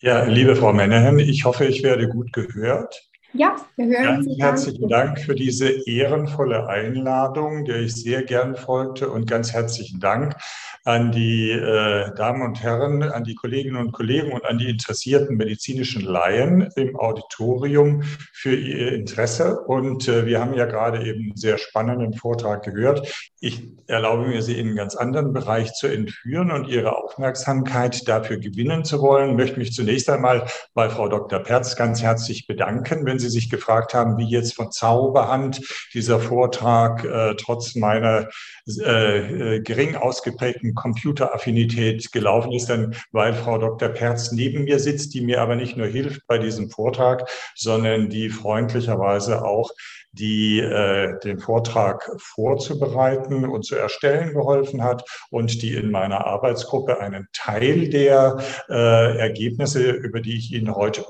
Ja, liebe Frau Menahan, ich hoffe, ich werde gut gehört. Ja, wir hören Ganz Sie. herzlichen Dank für diese ehrenvolle Einladung, der ich sehr gern folgte und ganz herzlichen Dank an die äh, Damen und Herren, an die Kolleginnen und Kollegen und an die interessierten medizinischen Laien im Auditorium für Ihr Interesse. Und äh, wir haben ja gerade eben einen sehr spannenden Vortrag gehört. Ich erlaube mir, Sie in einen ganz anderen Bereich zu entführen und Ihre Aufmerksamkeit dafür gewinnen zu wollen. Ich möchte mich zunächst einmal bei Frau Dr. Perz ganz herzlich bedanken, wenn Sie sich gefragt haben, wie jetzt von Zauberhand dieser Vortrag äh, trotz meiner äh, äh, gering ausgeprägten Computeraffinität gelaufen ist, dann weil Frau Dr. Perz neben mir sitzt, die mir aber nicht nur hilft bei diesem Vortrag, sondern die freundlicherweise auch die äh, den Vortrag vorzubereiten und zu erstellen geholfen hat und die in meiner Arbeitsgruppe einen Teil der äh, Ergebnisse, über die ich Ihnen heute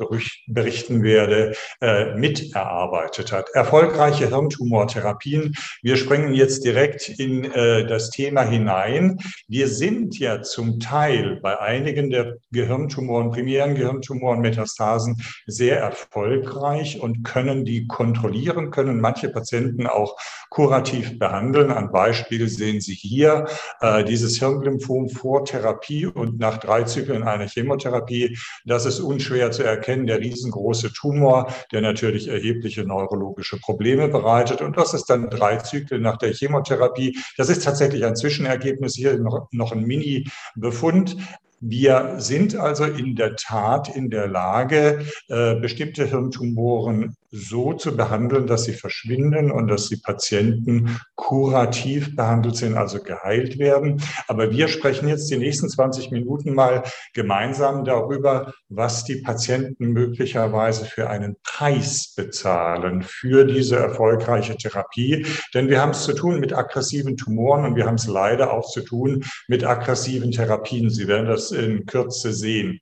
berichten werde, äh, miterarbeitet hat. Erfolgreiche Hirntumortherapien. Wir springen jetzt direkt in äh, das Thema hinein. Wir sind ja zum Teil bei einigen der Gehirntumoren, primären Gehirntumoren, Metastasen sehr erfolgreich und können die kontrollieren, können können manche Patienten auch kurativ behandeln. Ein Beispiel sehen Sie hier, äh, dieses Hirnlymphom vor Therapie und nach drei Zyklen einer Chemotherapie. Das ist unschwer zu erkennen, der riesengroße Tumor, der natürlich erhebliche neurologische Probleme bereitet. Und das ist dann drei Zyklen nach der Chemotherapie. Das ist tatsächlich ein Zwischenergebnis, hier noch, noch ein Mini-Befund. Wir sind also in der Tat in der Lage, äh, bestimmte Hirntumoren so zu behandeln, dass sie verschwinden und dass die Patienten kurativ behandelt sind, also geheilt werden. Aber wir sprechen jetzt die nächsten 20 Minuten mal gemeinsam darüber, was die Patienten möglicherweise für einen Preis bezahlen für diese erfolgreiche Therapie. Denn wir haben es zu tun mit aggressiven Tumoren und wir haben es leider auch zu tun mit aggressiven Therapien. Sie werden das in Kürze sehen.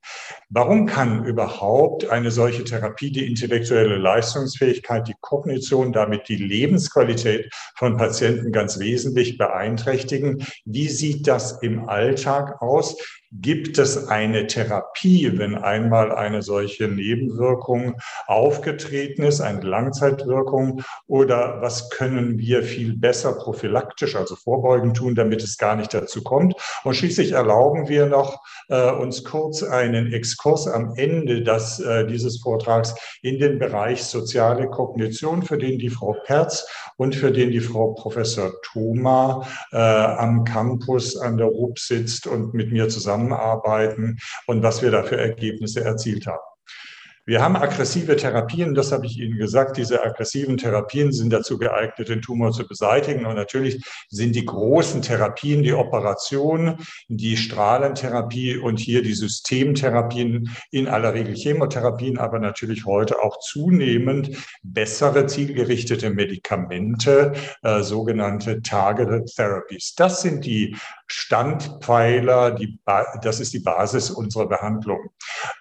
Warum kann überhaupt eine solche Therapie die intellektuelle Leistung Leistungsfähigkeit, die Kognition, damit die Lebensqualität von Patienten ganz wesentlich beeinträchtigen. Wie sieht das im Alltag aus? Gibt es eine Therapie, wenn einmal eine solche Nebenwirkung aufgetreten ist, eine Langzeitwirkung? Oder was können wir viel besser prophylaktisch, also vorbeugend tun, damit es gar nicht dazu kommt? Und schließlich erlauben wir noch äh, uns kurz einen Exkurs am Ende des, äh, dieses Vortrags in den Bereich soziale Kognition, für den die Frau Perz und für den die Frau Professor Thoma äh, am Campus an der RUB sitzt und mit mir zusammen zusammenarbeiten und was wir da für Ergebnisse erzielt haben. Wir haben aggressive Therapien, das habe ich Ihnen gesagt. Diese aggressiven Therapien sind dazu geeignet, den Tumor zu beseitigen. Und natürlich sind die großen Therapien, die Operation, die Strahlentherapie und hier die Systemtherapien, in aller Regel Chemotherapien, aber natürlich heute auch zunehmend bessere zielgerichtete Medikamente, äh, sogenannte Targeted Therapies. Das sind die Standpfeiler, die, das ist die Basis unserer Behandlung.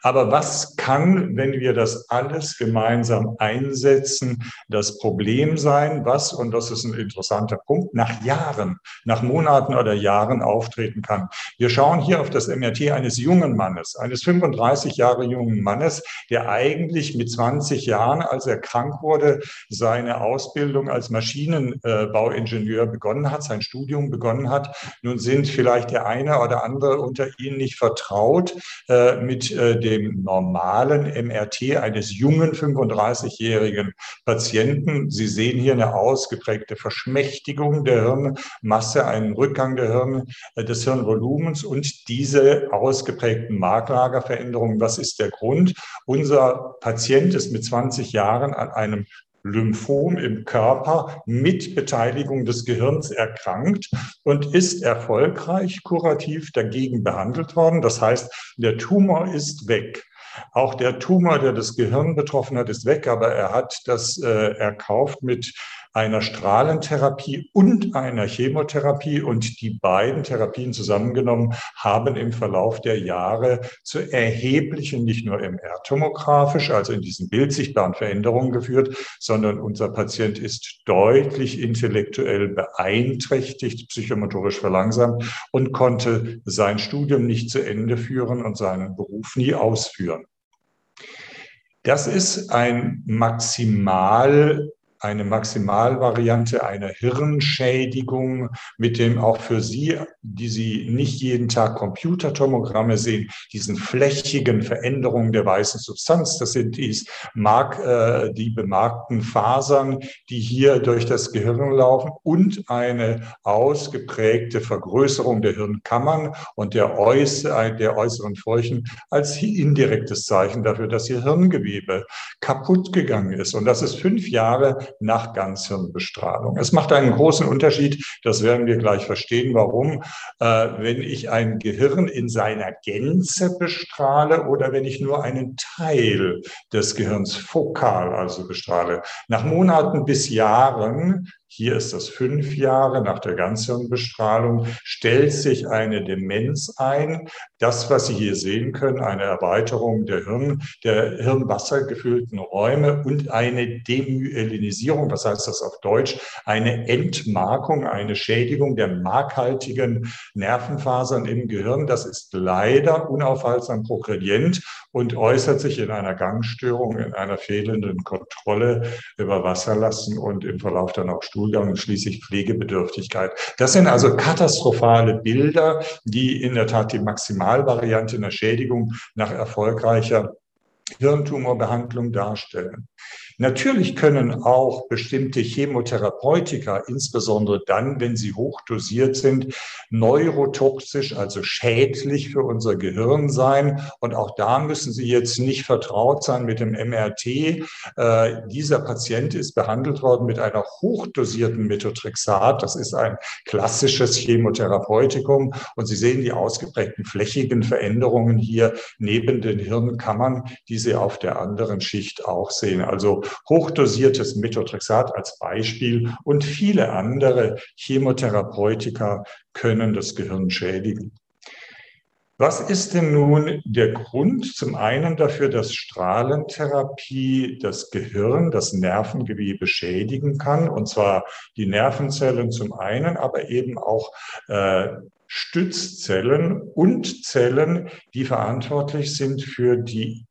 Aber was kann, wenn wir das alles gemeinsam einsetzen, das Problem sein, was, und das ist ein interessanter Punkt, nach Jahren, nach Monaten oder Jahren auftreten kann? Wir schauen hier auf das MRT eines jungen Mannes, eines 35 Jahre jungen Mannes, der eigentlich mit 20 Jahren, als er krank wurde, seine Ausbildung als Maschinenbauingenieur begonnen hat, sein Studium begonnen hat. Nun sind sind vielleicht der eine oder andere unter Ihnen nicht vertraut äh, mit äh, dem normalen MRT eines jungen 35-jährigen Patienten. Sie sehen hier eine ausgeprägte Verschmächtigung der Hirnmasse, einen Rückgang der Hirn, äh, des Hirnvolumens und diese ausgeprägten Marklagerveränderungen. Was ist der Grund? Unser Patient ist mit 20 Jahren an einem Lymphom im Körper mit Beteiligung des Gehirns erkrankt und ist erfolgreich kurativ dagegen behandelt worden. Das heißt, der Tumor ist weg. Auch der Tumor, der das Gehirn betroffen hat, ist weg, aber er hat das äh, erkauft mit einer Strahlentherapie und einer Chemotherapie. Und die beiden Therapien zusammengenommen haben im Verlauf der Jahre zu erheblichen, nicht nur MR-tomografisch, also in diesen bildsichtbaren Veränderungen geführt, sondern unser Patient ist deutlich intellektuell beeinträchtigt, psychomotorisch verlangsamt und konnte sein Studium nicht zu Ende führen und seinen Beruf nie ausführen. Das ist ein maximal eine Maximalvariante einer Hirnschädigung mit dem auch für Sie, die Sie nicht jeden Tag Computertomogramme sehen, diesen flächigen Veränderungen der weißen Substanz. Das sind dies Mark, äh, die bemarkten Fasern, die hier durch das Gehirn laufen und eine ausgeprägte Vergrößerung der Hirnkammern und der, äußer, der äußeren Furchen als indirektes Zeichen dafür, dass Ihr Hirngewebe kaputt gegangen ist. Und das ist fünf Jahre nach Ganzhirnbestrahlung. Es macht einen großen Unterschied, das werden wir gleich verstehen, warum, äh, wenn ich ein Gehirn in seiner Gänze bestrahle oder wenn ich nur einen Teil des Gehirns fokal also bestrahle. Nach Monaten bis Jahren hier ist das fünf Jahre nach der Ganzhirnbestrahlung, stellt sich eine Demenz ein. Das, was Sie hier sehen können, eine Erweiterung der Hirn, der hirnwassergefüllten Räume und eine Demyelinisierung, was heißt das auf Deutsch? Eine Entmarkung, eine Schädigung der markhaltigen Nervenfasern im Gehirn. Das ist leider unaufhaltsam progredient und äußert sich in einer Gangstörung, in einer fehlenden Kontrolle über Wasserlassen und im Verlauf dann auch Stuhlgang und schließlich Pflegebedürftigkeit. Das sind also katastrophale Bilder, die in der Tat die Maximalvariante einer Schädigung nach erfolgreicher Hirntumorbehandlung darstellen. Natürlich können auch bestimmte Chemotherapeutika, insbesondere dann, wenn sie hochdosiert sind, neurotoxisch, also schädlich für unser Gehirn sein. Und auch da müssen Sie jetzt nicht vertraut sein mit dem MRT. Äh, dieser Patient ist behandelt worden mit einer hochdosierten Methotrexat. Das ist ein klassisches Chemotherapeutikum. Und Sie sehen die ausgeprägten flächigen Veränderungen hier neben den Hirnkammern, die Sie auf der anderen Schicht auch sehen. Also hochdosiertes Methotrexat als Beispiel und viele andere Chemotherapeutika können das Gehirn schädigen. Was ist denn nun der Grund zum einen dafür, dass Strahlentherapie das Gehirn, das Nervengewebe schädigen kann? Und zwar die Nervenzellen zum einen, aber eben auch äh, Stützzellen und Zellen, die verantwortlich sind für die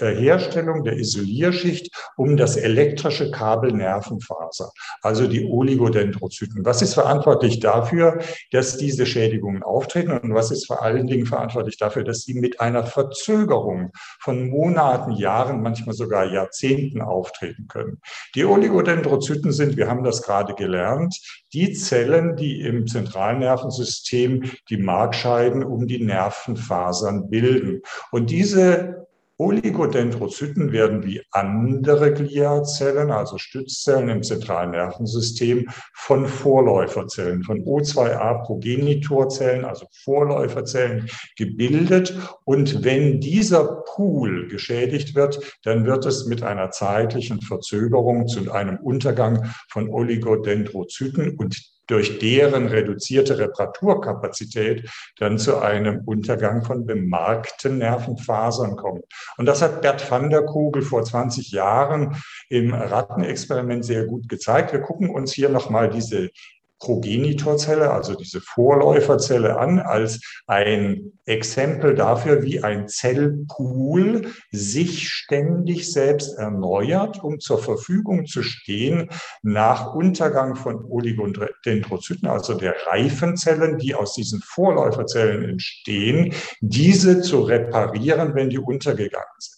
Herstellung der Isolierschicht um das elektrische Kabel Nervenfaser, also die Oligodendrozyten. Was ist verantwortlich dafür, dass diese Schädigungen auftreten und was ist vor allen Dingen verantwortlich dafür, dass sie mit einer Verzögerung von Monaten, Jahren, manchmal sogar Jahrzehnten auftreten können? Die Oligodendrozyten sind, wir haben das gerade gelernt, die Zellen, die im zentralen Nervensystem die Markscheiden um die Nervenfasern bilden. Und diese Oligodendrozyten werden wie andere Gliazellen, also Stützzellen im zentralen Nervensystem, von Vorläuferzellen, von O2A-Progenitorzellen, also Vorläuferzellen gebildet. Und wenn dieser Pool geschädigt wird, dann wird es mit einer zeitlichen Verzögerung zu einem Untergang von Oligodendrozyten und durch deren reduzierte Reparaturkapazität dann zu einem Untergang von bemarkten Nervenfasern kommt. Und das hat Bert van der Kugel vor 20 Jahren im Rattenexperiment sehr gut gezeigt. Wir gucken uns hier nochmal diese Progenitorzelle, also diese Vorläuferzelle an, als ein Exempel dafür, wie ein Zellpool sich ständig selbst erneuert, um zur Verfügung zu stehen nach Untergang von Oligodendrozyten, also der Reifenzellen, die aus diesen Vorläuferzellen entstehen, diese zu reparieren, wenn die untergegangen sind.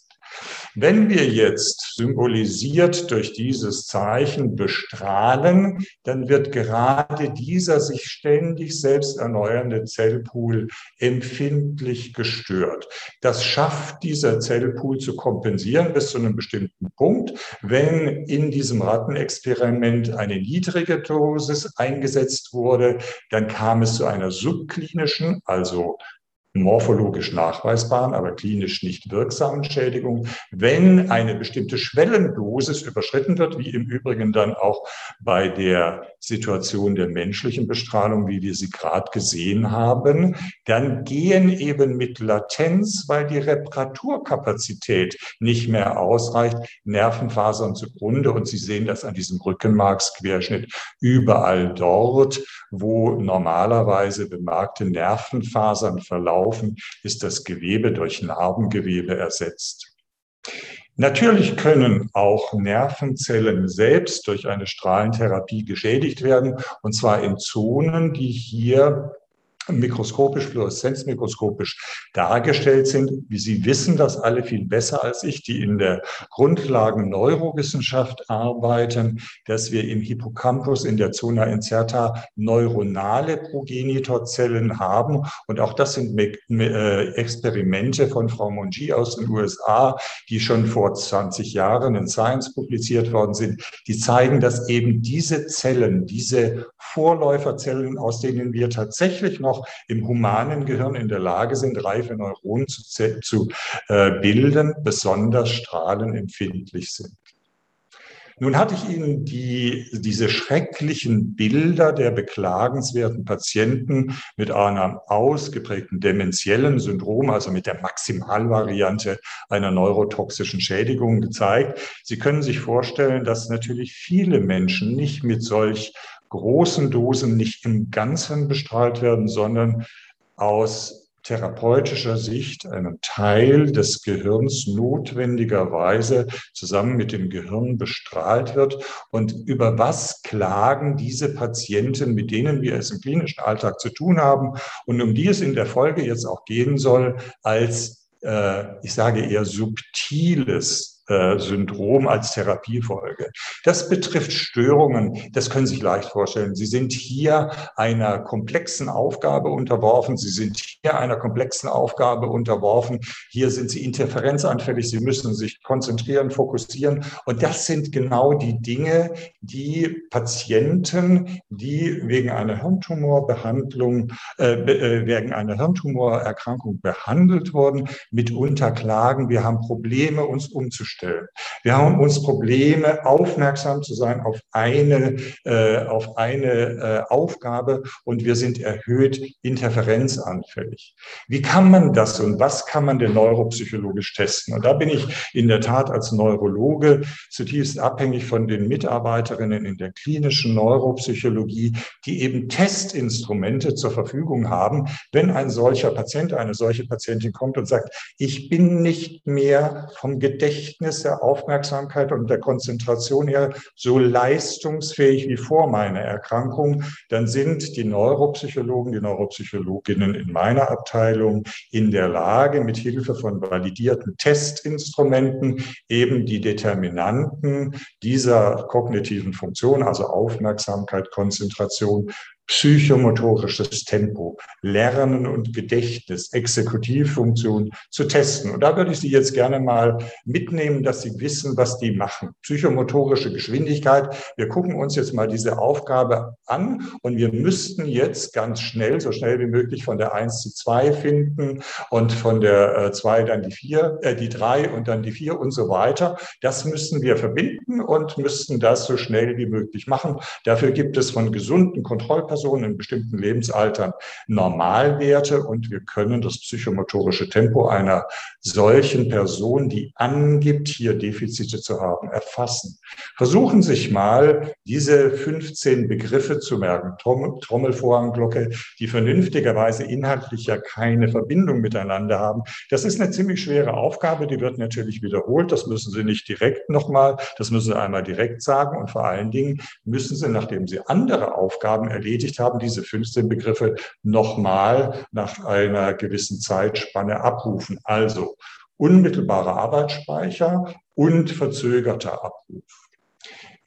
Wenn wir jetzt symbolisiert durch dieses Zeichen bestrahlen, dann wird gerade dieser sich ständig selbst erneuernde Zellpool empfindlich gestört. Das schafft dieser Zellpool zu kompensieren bis zu einem bestimmten Punkt. Wenn in diesem Rattenexperiment eine niedrige Dosis eingesetzt wurde, dann kam es zu einer subklinischen, also morphologisch nachweisbaren, aber klinisch nicht wirksamen Schädigung, wenn eine bestimmte Schwellendosis überschritten wird, wie im Übrigen dann auch bei der Situation der menschlichen Bestrahlung, wie wir sie gerade gesehen haben, dann gehen eben mit Latenz, weil die Reparaturkapazität nicht mehr ausreicht, Nervenfasern zugrunde. Und Sie sehen das an diesem Rückenmarksquerschnitt überall dort, wo normalerweise bemerkte Nervenfasern verlaufen, ist das Gewebe durch Narbengewebe ersetzt. Natürlich können auch Nervenzellen selbst durch eine Strahlentherapie geschädigt werden, und zwar in Zonen, die hier mikroskopisch, fluoreszenzmikroskopisch dargestellt sind. Wie Sie wissen das alle viel besser als ich, die in der Grundlagen Neurowissenschaft arbeiten, dass wir im Hippocampus in der Zona incerta neuronale Progenitorzellen haben. Und auch das sind äh, Experimente von Frau Mongi aus den USA, die schon vor 20 Jahren in Science publiziert worden sind, die zeigen, dass eben diese Zellen, diese Vorläuferzellen, aus denen wir tatsächlich noch noch im humanen Gehirn in der Lage sind, reife Neuronen zu, zu äh, bilden, besonders strahlenempfindlich sind. Nun hatte ich Ihnen die, diese schrecklichen Bilder der beklagenswerten Patienten mit einem ausgeprägten dementiellen Syndrom, also mit der Maximalvariante einer neurotoxischen Schädigung gezeigt. Sie können sich vorstellen, dass natürlich viele Menschen nicht mit solch großen Dosen nicht im Ganzen bestrahlt werden, sondern aus therapeutischer Sicht einen Teil des Gehirns notwendigerweise zusammen mit dem Gehirn bestrahlt wird. Und über was klagen diese Patienten, mit denen wir es im klinischen Alltag zu tun haben und um die es in der Folge jetzt auch gehen soll, als, äh, ich sage eher subtiles Syndrom als Therapiefolge. Das betrifft Störungen, das können Sie sich leicht vorstellen. Sie sind hier einer komplexen Aufgabe unterworfen. Sie sind hier einer komplexen Aufgabe unterworfen. Hier sind Sie interferenzanfällig. Sie müssen sich konzentrieren, fokussieren. Und das sind genau die Dinge, die Patienten, die wegen einer Hirntumorbehandlung, äh, äh wegen einer Hirntumorerkrankung behandelt wurden, mitunter klagen. Wir haben Probleme, uns umzustellen stellen. Wir haben uns Probleme, aufmerksam zu sein auf eine, äh, auf eine äh, Aufgabe und wir sind erhöht interferenzanfällig. Wie kann man das und was kann man denn neuropsychologisch testen? Und da bin ich in der Tat als Neurologe zutiefst abhängig von den Mitarbeiterinnen in der klinischen Neuropsychologie, die eben Testinstrumente zur Verfügung haben, wenn ein solcher Patient, eine solche Patientin kommt und sagt, ich bin nicht mehr vom Gedächtnis Gedächtnis, der Aufmerksamkeit und der Konzentration her so leistungsfähig wie vor meiner Erkrankung, dann sind die Neuropsychologen, die Neuropsychologinnen in meiner Abteilung in der Lage, mit Hilfe von validierten Testinstrumenten eben die Determinanten dieser kognitiven Funktion, also Aufmerksamkeit, Konzentration, psychomotorisches Tempo, Lernen und Gedächtnis, Exekutivfunktion zu testen. Und da würde ich Sie jetzt gerne mal mitnehmen, dass Sie wissen, was die machen. Psychomotorische Geschwindigkeit. Wir gucken uns jetzt mal diese Aufgabe an und wir müssten jetzt ganz schnell, so schnell wie möglich von der 1 zu 2 finden und von der 2 äh, dann die 4, äh, die 3 und dann die 4 und so weiter. Das müssen wir verbinden und müssten das so schnell wie möglich machen. Dafür gibt es von gesunden Kontrollpersonen Personen in bestimmten Lebensaltern Normalwerte und wir können das psychomotorische Tempo einer solchen Person, die angibt, hier Defizite zu haben, erfassen. Versuchen Sie sich mal diese 15 Begriffe zu merken. Trommelvorhangglocke, die vernünftigerweise inhaltlich ja keine Verbindung miteinander haben. Das ist eine ziemlich schwere Aufgabe, die wird natürlich wiederholt. Das müssen Sie nicht direkt nochmal, das müssen Sie einmal direkt sagen und vor allen Dingen müssen Sie, nachdem Sie andere Aufgaben erledigt erledigt haben, diese 15 Begriffe nochmal nach einer gewissen Zeitspanne abrufen. Also unmittelbarer Arbeitsspeicher und verzögerter Abruf.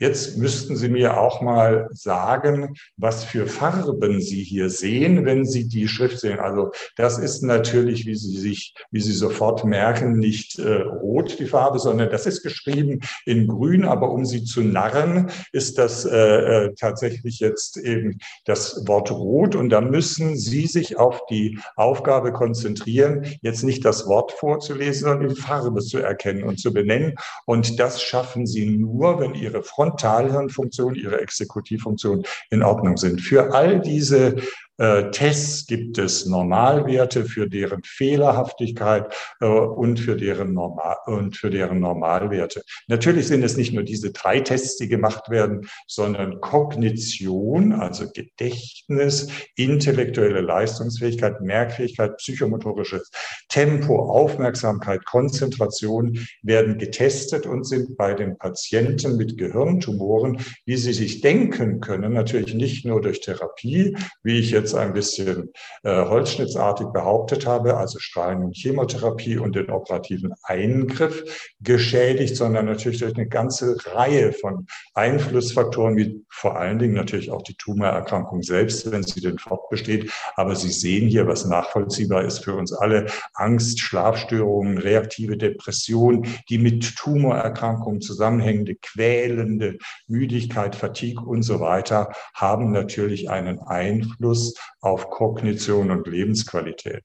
Jetzt müssten Sie mir auch mal sagen, was für Farben Sie hier sehen, wenn Sie die Schrift sehen. Also das ist natürlich, wie Sie sich, wie Sie sofort merken, nicht äh, rot die Farbe, sondern das ist geschrieben in Grün. Aber um Sie zu narren, ist das äh, äh, tatsächlich jetzt eben das Wort rot. Und da müssen Sie sich auf die Aufgabe konzentrieren, jetzt nicht das Wort vorzulesen, sondern die Farbe zu erkennen und zu benennen. Und das schaffen Sie nur, wenn Ihre Front Frontalhirnfunktion, ihre Exekutivfunktion in Ordnung sind. Für all diese Tests gibt es Normalwerte für deren Fehlerhaftigkeit äh, und, für deren Normal und für deren Normalwerte. Natürlich sind es nicht nur diese drei Tests, die gemacht werden, sondern Kognition, also Gedächtnis, intellektuelle Leistungsfähigkeit, Merkfähigkeit, psychomotorisches Tempo, Aufmerksamkeit, Konzentration werden getestet und sind bei den Patienten mit Gehirntumoren, wie sie sich denken können, natürlich nicht nur durch Therapie, wie ich jetzt ein bisschen äh, holzschnittsartig behauptet habe, also Strahlen- und Chemotherapie und den operativen Eingriff geschädigt, sondern natürlich durch eine ganze Reihe von Einflussfaktoren, wie vor allen Dingen natürlich auch die Tumorerkrankung selbst, wenn sie denn fortbesteht. Aber Sie sehen hier, was nachvollziehbar ist für uns alle, Angst, Schlafstörungen, reaktive Depression, die mit Tumorerkrankungen zusammenhängende, quälende Müdigkeit, Fatigue und so weiter, haben natürlich einen Einfluss auf Kognition und Lebensqualität.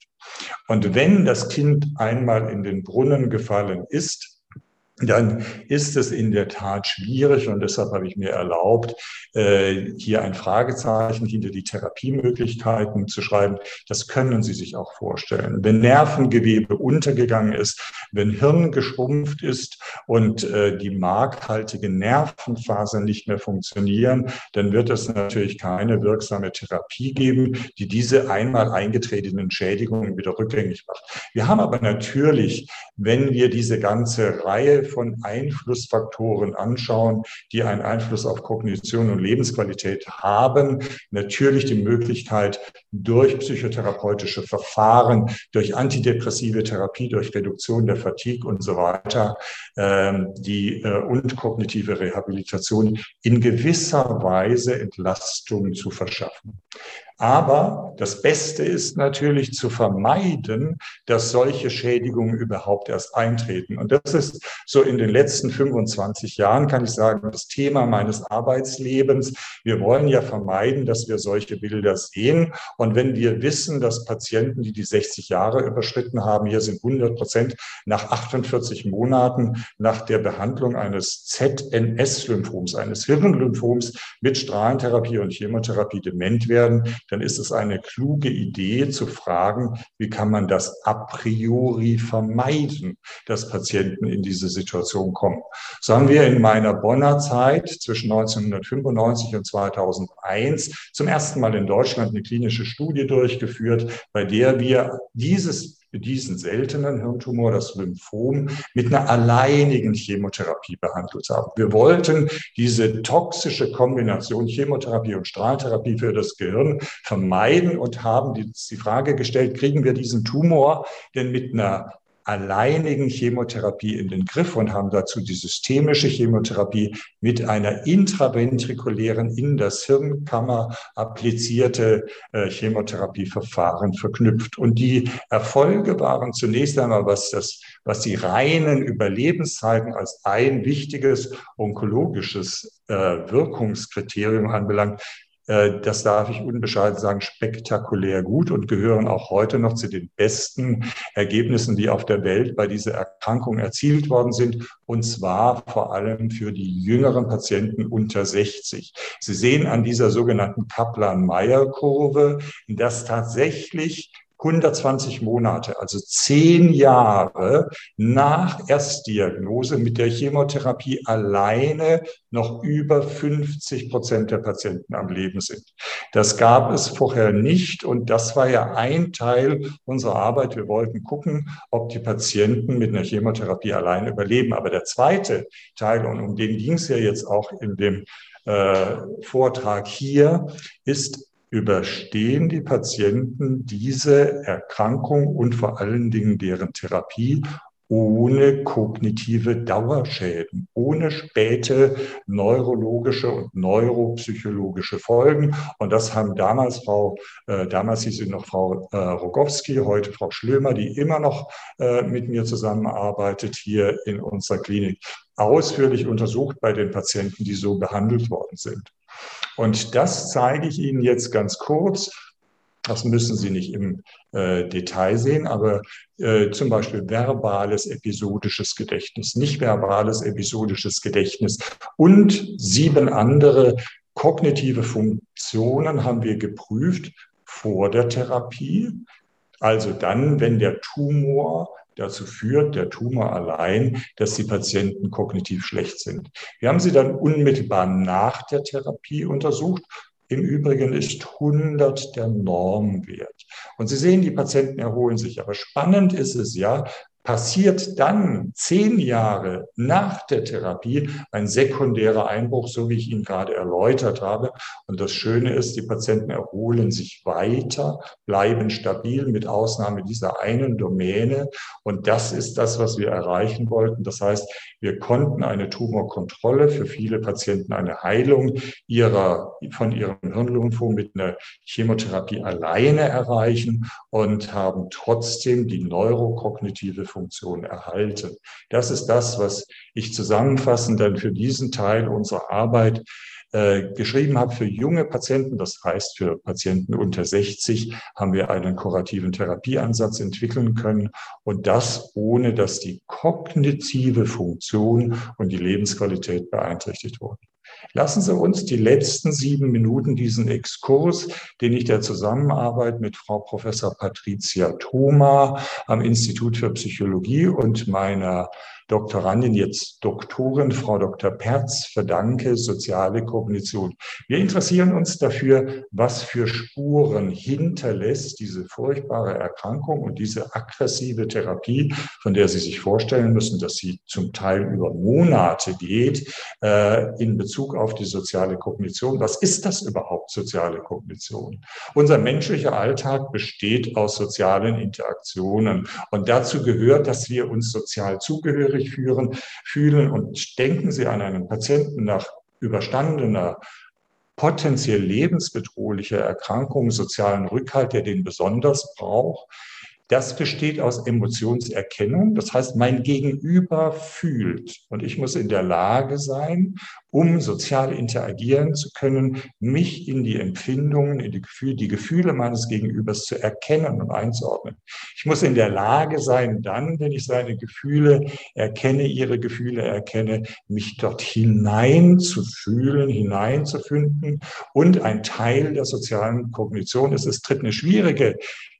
Und wenn das Kind einmal in den Brunnen gefallen ist, dann ist es in der Tat schwierig und deshalb habe ich mir erlaubt, äh, hier ein Fragezeichen hinter die Therapiemöglichkeiten zu schreiben. Das können Sie sich auch vorstellen. Wenn Nervengewebe untergegangen ist, wenn Hirn geschrumpft ist und äh, die markhaltigen Nervenfasern nicht mehr funktionieren, dann wird es natürlich keine wirksame Therapie geben, die diese einmal eingetretenen Schädigungen wieder rückgängig macht. Wir haben aber natürlich, wenn wir diese ganze Reihe von Einflussfaktoren anschauen, die einen Einfluss auf Kognition und Lebensqualität haben. Natürlich die Möglichkeit, durch psychotherapeutische Verfahren, durch antidepressive Therapie, durch Reduktion der Fatigue und so weiter, ähm, die äh, und kognitive Rehabilitation in gewisser Weise Entlastung zu verschaffen. Aber das Beste ist natürlich zu vermeiden, dass solche Schädigungen überhaupt erst eintreten. Und das ist so in den letzten 25 Jahren, kann ich sagen, das Thema meines Arbeitslebens. Wir wollen ja vermeiden, dass wir solche Bilder sehen. Und wenn wir wissen, dass Patienten, die die 60 Jahre überschritten haben, hier sind 100 Prozent nach 48 Monaten nach der Behandlung eines ZNS-Lymphoms, eines Hirnlymphoms mit Strahlentherapie und Chemotherapie dement werden, dann ist es eine kluge Idee zu fragen, wie kann man das a priori vermeiden, dass Patienten in diese Situation kommen. So haben wir in meiner Bonner Zeit zwischen 1995 und 2001 zum ersten Mal in Deutschland eine klinische Studie durchgeführt, bei der wir dieses diesen seltenen Hirntumor, das Lymphom, mit einer alleinigen Chemotherapie behandelt haben. Wir wollten diese toxische Kombination Chemotherapie und Strahltherapie für das Gehirn vermeiden und haben die, die Frage gestellt, kriegen wir diesen Tumor denn mit einer alleinigen Chemotherapie in den Griff und haben dazu die systemische Chemotherapie mit einer intraventrikulären in das Hirnkammer applizierte äh, Chemotherapieverfahren verknüpft. Und die Erfolge waren zunächst einmal, was das, was die reinen Überlebenszeiten als ein wichtiges onkologisches äh, Wirkungskriterium anbelangt, das darf ich unbescheiden sagen, spektakulär gut und gehören auch heute noch zu den besten Ergebnissen, die auf der Welt bei dieser Erkrankung erzielt worden sind. Und zwar vor allem für die jüngeren Patienten unter 60. Sie sehen an dieser sogenannten Kaplan-Meier-Kurve, dass tatsächlich 120 Monate, also zehn Jahre nach Erstdiagnose mit der Chemotherapie alleine noch über 50 Prozent der Patienten am Leben sind. Das gab es vorher nicht und das war ja ein Teil unserer Arbeit. Wir wollten gucken, ob die Patienten mit einer Chemotherapie alleine überleben. Aber der zweite Teil, und um den ging es ja jetzt auch in dem äh, Vortrag hier, ist überstehen die Patienten diese Erkrankung und vor allen Dingen deren Therapie ohne kognitive Dauerschäden, ohne späte neurologische und neuropsychologische Folgen. Und das haben damals Frau, äh, damals hieß sie noch Frau äh, Rogowski, heute Frau Schlömer, die immer noch äh, mit mir zusammenarbeitet hier in unserer Klinik, ausführlich untersucht bei den Patienten, die so behandelt worden sind. Und das zeige ich Ihnen jetzt ganz kurz. Das müssen Sie nicht im äh, Detail sehen, aber äh, zum Beispiel verbales episodisches Gedächtnis, nicht verbales episodisches Gedächtnis und sieben andere kognitive Funktionen haben wir geprüft vor der Therapie, also dann, wenn der Tumor dazu führt, der Tumor allein, dass die Patienten kognitiv schlecht sind. Wir haben sie dann unmittelbar nach der Therapie untersucht. Im Übrigen ist 100 der Normwert. Und Sie sehen, die Patienten erholen sich. Aber spannend ist es ja, passiert dann zehn Jahre nach der Therapie ein sekundärer Einbruch, so wie ich ihn gerade erläutert habe. Und das Schöne ist, die Patienten erholen sich weiter, bleiben stabil mit Ausnahme dieser einen Domäne. Und das ist das, was wir erreichen wollten. Das heißt, wir konnten eine Tumorkontrolle für viele Patienten, eine Heilung ihrer, von ihrem Hirnlymphom mit einer Chemotherapie alleine erreichen und haben trotzdem die neurokognitive Funktion erhalten. Das ist das, was ich zusammenfassend dann für diesen Teil unserer Arbeit äh, geschrieben habe für junge Patienten, das heißt für Patienten unter 60, haben wir einen kurativen Therapieansatz entwickeln können und das ohne, dass die kognitive Funktion und die Lebensqualität beeinträchtigt wurden. Lassen Sie uns die letzten sieben Minuten diesen Exkurs, den ich der Zusammenarbeit mit Frau Professor Patricia Thoma am Institut für Psychologie und meiner Doktorandin, jetzt Doktorin, Frau Dr. Perz, verdanke soziale Kognition. Wir interessieren uns dafür, was für Spuren hinterlässt diese furchtbare Erkrankung und diese aggressive Therapie, von der Sie sich vorstellen müssen, dass sie zum Teil über Monate geht, äh, in Bezug auf die soziale Kognition. Was ist das überhaupt, soziale Kognition? Unser menschlicher Alltag besteht aus sozialen Interaktionen und dazu gehört, dass wir uns sozial zugehörig führen, fühlen. Und denken Sie an einen Patienten nach überstandener potenziell lebensbedrohlicher Erkrankung, sozialen Rückhalt, der den besonders braucht. Das besteht aus Emotionserkennung. Das heißt, mein Gegenüber fühlt und ich muss in der Lage sein, um sozial interagieren zu können, mich in die Empfindungen, in die Gefühle, die Gefühle meines Gegenübers zu erkennen und einzuordnen. Ich muss in der Lage sein, dann, wenn ich seine Gefühle erkenne, ihre Gefühle erkenne, mich dort hineinzufühlen, hineinzufinden und ein Teil der sozialen Kognition ist, es tritt eine schwierige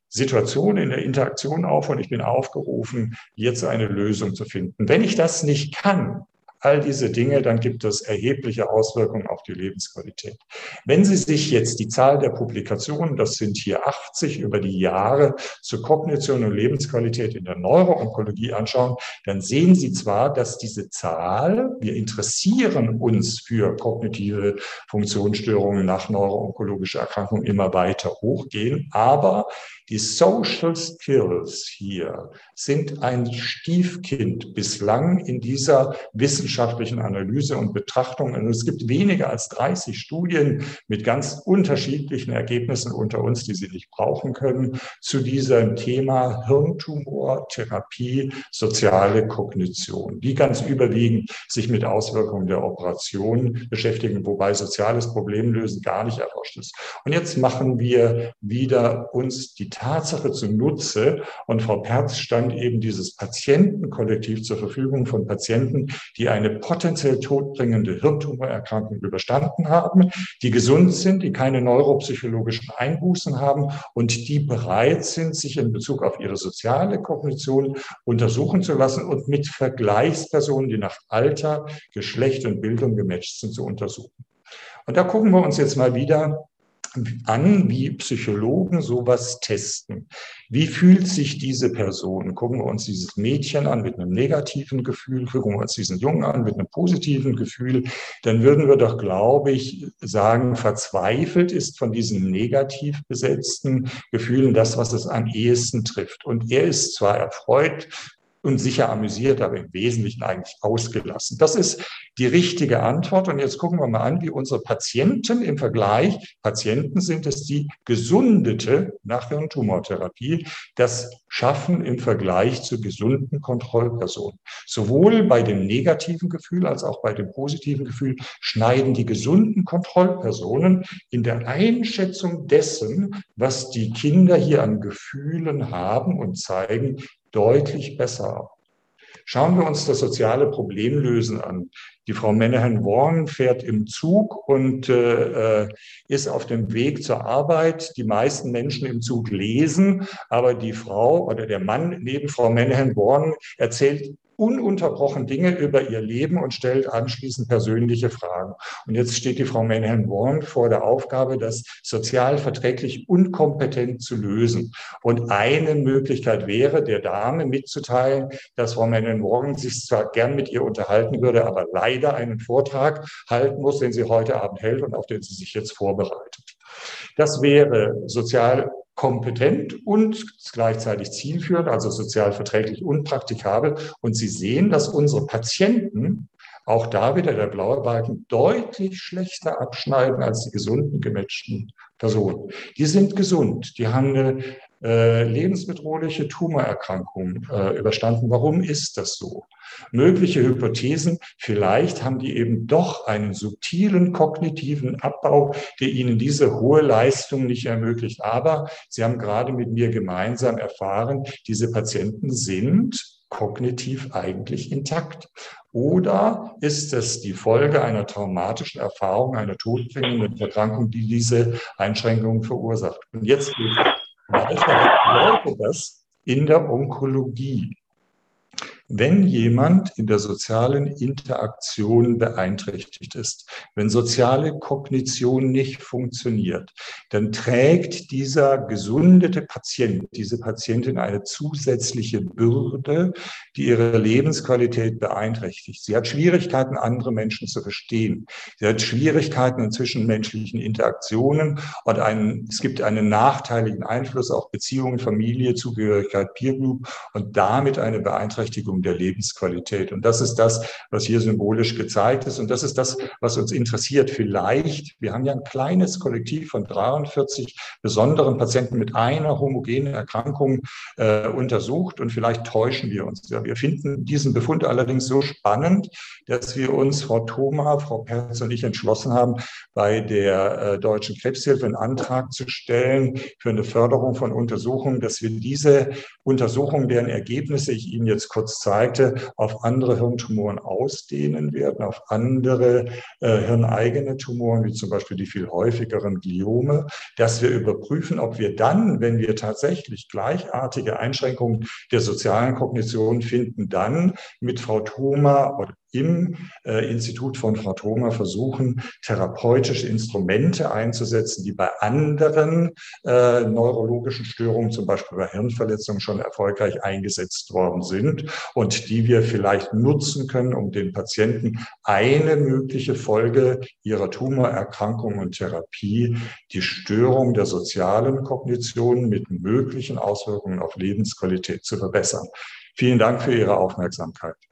Situation in der Interaktion auf und ich bin aufgerufen, jetzt eine Lösung zu finden. Wenn ich das nicht kann, all diese Dinge, dann gibt es erhebliche Auswirkungen auf die Lebensqualität. Wenn Sie sich jetzt die Zahl der Publikationen, das sind hier 80 über die Jahre zur Kognition und Lebensqualität in der Neuroonkologie anschauen, dann sehen Sie zwar, dass diese Zahl, wir interessieren uns für kognitive Funktionsstörungen nach neuroonkologischer Erkrankung immer weiter hochgehen, aber die Social Skills hier sind ein Stiefkind bislang in dieser wissenschaftlichen Analyse und Betrachtung. Und es gibt weniger als 30 Studien mit ganz unterschiedlichen Ergebnissen unter uns, die Sie nicht brauchen können, zu diesem Thema Hirntumor, Therapie, soziale Kognition, die ganz überwiegend sich mit Auswirkungen der Operation beschäftigen, wobei soziales Problemlösen gar nicht erforscht ist. Und jetzt machen wir wieder uns die Tatsache zunutze, und Frau Perz stand eben dieses Patientenkollektiv zur Verfügung von Patienten, die eine potenziell todbringende Hirntumorerkrankung überstanden haben, die gesund sind, die keine neuropsychologischen Einbußen haben und die bereit sind, sich in Bezug auf ihre soziale Kognition untersuchen zu lassen und mit Vergleichspersonen, die nach Alter, Geschlecht und Bildung gematcht sind, zu untersuchen. Und da gucken wir uns jetzt mal wieder an, wie Psychologen sowas testen. Wie fühlt sich diese Person? Gucken wir uns dieses Mädchen an mit einem negativen Gefühl, gucken wir uns diesen Jungen an mit einem positiven Gefühl, dann würden wir doch, glaube ich, sagen, verzweifelt ist von diesen negativ besetzten Gefühlen das, was es am ehesten trifft. Und er ist zwar erfreut und sicher amüsiert, aber im Wesentlichen eigentlich ausgelassen. Das ist die richtige Antwort. Und jetzt gucken wir mal an, wie unsere Patienten im Vergleich, Patienten sind es, die gesundete nach ihren Tumortherapie, das schaffen im Vergleich zu gesunden Kontrollpersonen. Sowohl bei dem negativen Gefühl als auch bei dem positiven Gefühl schneiden die gesunden Kontrollpersonen in der Einschätzung dessen, was die Kinder hier an Gefühlen haben und zeigen, deutlich besser. Schauen wir uns das soziale Problemlösen an. Die Frau Menahan-Warren fährt im Zug und äh, äh, ist auf dem Weg zur Arbeit. Die meisten Menschen im Zug lesen, aber die Frau oder der Mann neben Frau Menahan-Warren erzählt ununterbrochen Dinge über ihr Leben und stellt anschließend persönliche Fragen. Und jetzt steht die Frau Manhan-Warren vor der Aufgabe, das sozial verträglich und kompetent zu lösen. Und eine Möglichkeit wäre, der Dame mitzuteilen, dass Frau Manhan-Warren sich zwar gern mit ihr unterhalten würde, aber leider einen Vortrag halten muss, den sie heute Abend hält und auf den sie sich jetzt vorbereitet. Das wäre sozial kompetent und gleichzeitig zielführend, also sozial verträglich und praktikabel. Und Sie sehen, dass unsere Patienten, auch da wieder der blaue Balken, deutlich schlechter abschneiden als die gesunden, gematchten Personen. Die sind gesund, die haben eine äh, lebensbedrohliche Tumorerkrankung äh, überstanden. Warum ist das so? Mögliche Hypothesen, vielleicht haben die eben doch einen subtilen kognitiven Abbau, der ihnen diese hohe Leistung nicht ermöglicht. Aber Sie haben gerade mit mir gemeinsam erfahren, diese Patienten sind kognitiv eigentlich intakt. Oder ist es die Folge einer traumatischen Erfahrung, einer todbringenden Erkrankung, die diese Einschränkungen verursacht? Und jetzt geht weiter bedeutet das in der Onkologie. Wenn jemand in der sozialen Interaktion beeinträchtigt ist, wenn soziale Kognition nicht funktioniert, dann trägt dieser gesundete Patient, diese Patientin eine zusätzliche Bürde, die ihre Lebensqualität beeinträchtigt. Sie hat Schwierigkeiten, andere Menschen zu verstehen. Sie hat Schwierigkeiten in zwischenmenschlichen Interaktionen und einen, es gibt einen nachteiligen Einfluss auf Beziehungen, Familie, Zugehörigkeit, Peer Group und damit eine Beeinträchtigung Steigerung der Lebensqualität. Und das ist das, was hier symbolisch gezeigt ist. Und das ist das, was uns interessiert. Vielleicht, wir haben ja ein kleines Kollektiv von 43 besonderen Patienten mit einer homogenen Erkrankung äh, untersucht und vielleicht täuschen wir uns. Ja, wir finden diesen Befund allerdings so spannend, dass wir uns, Frau Thoma, Frau Perz und ich entschlossen haben, bei der äh, Deutschen Krebshilfe einen Antrag zu stellen für eine Förderung von Untersuchungen, dass wir diese Untersuchungen, deren Ergebnisse ich Ihnen jetzt kurz zeigte, auf andere Hirntumoren ausdehnen werden, auf andere äh, hirneigene Tumoren, wie zum Beispiel die viel häufigeren Gliome, dass wir überprüfen, ob wir dann, wenn wir tatsächlich gleichartige Einschränkungen der sozialen Kognition finden, dann mit Frau Thoma oder im äh, Institut von Frau Thoma versuchen, therapeutische Instrumente einzusetzen, die bei anderen äh, neurologischen Störungen, zum Beispiel bei Hirnverletzungen, schon erfolgreich eingesetzt worden sind und die wir vielleicht nutzen können, um den Patienten eine mögliche Folge ihrer Tumorerkrankung und Therapie, die Störung der sozialen Kognition mit möglichen Auswirkungen auf Lebensqualität zu verbessern. Vielen Dank für Ihre Aufmerksamkeit.